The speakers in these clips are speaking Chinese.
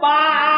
八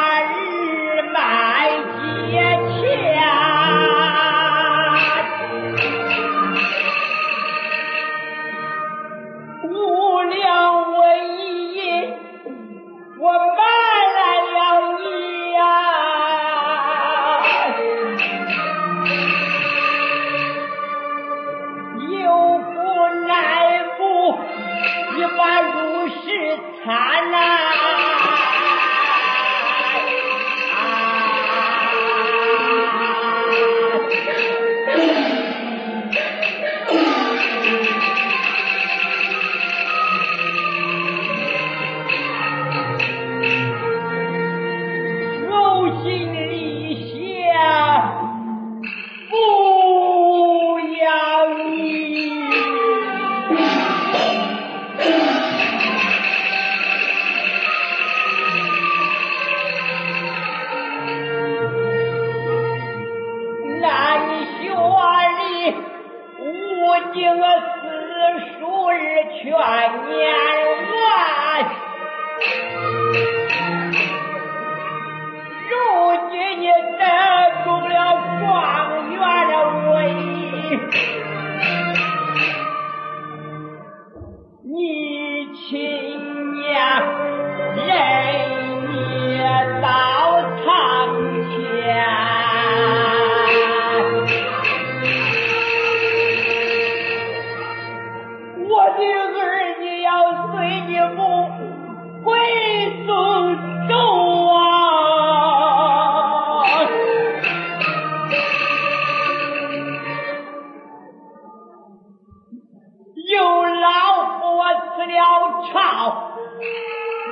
死了朝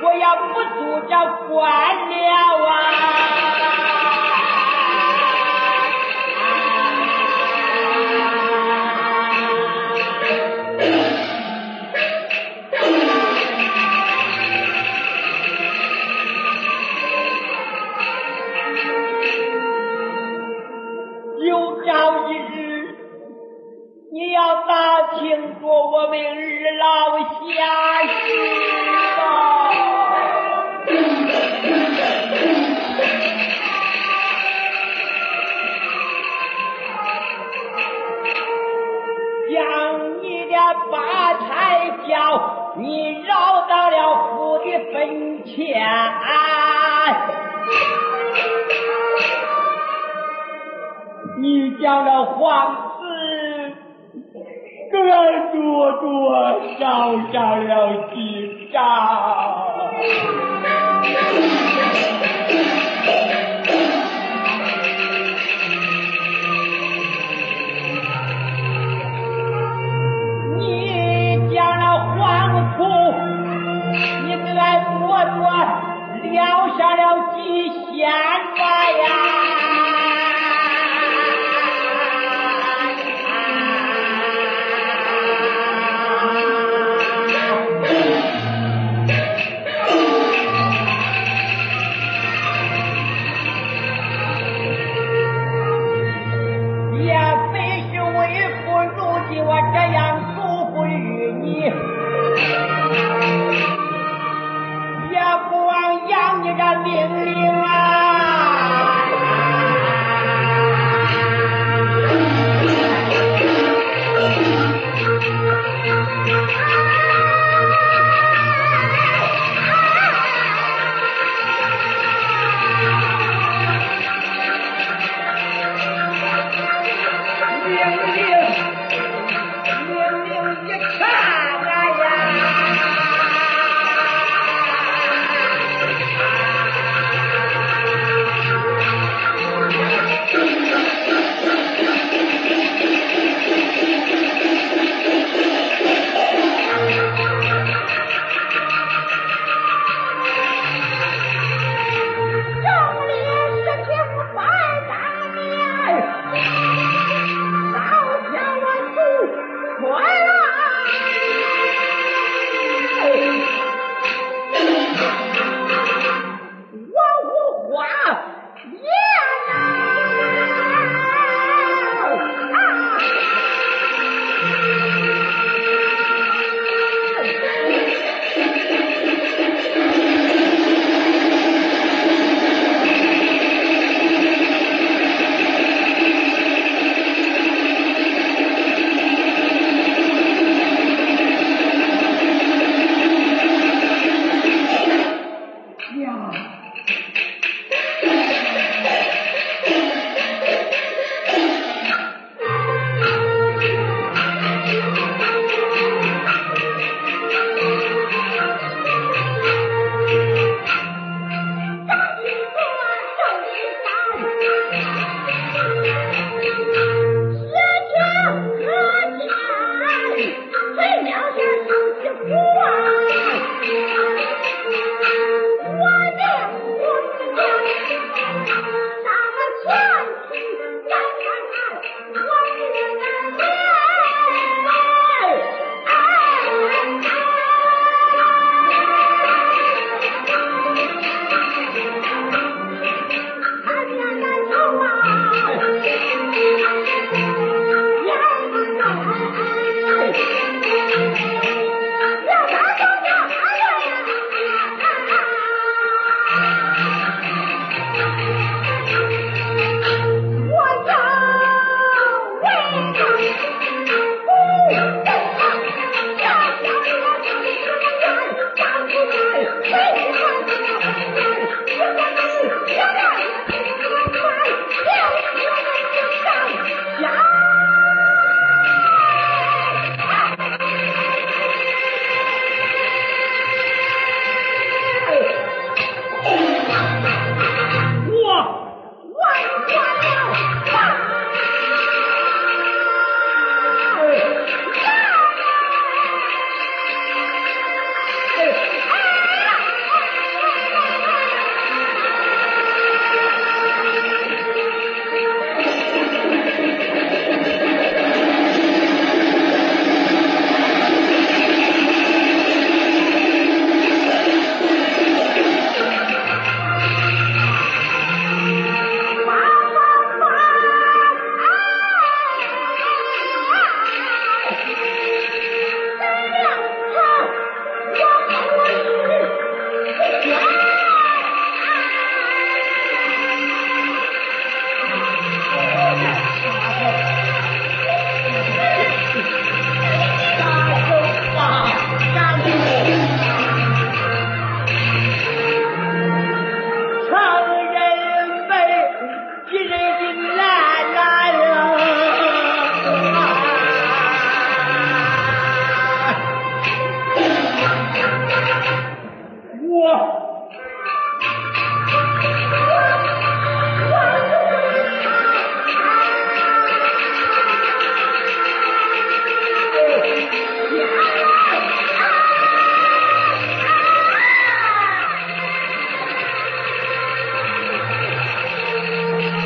我也不住这官了啊。天你将那皇子给多多少少了几张 Hallelujah.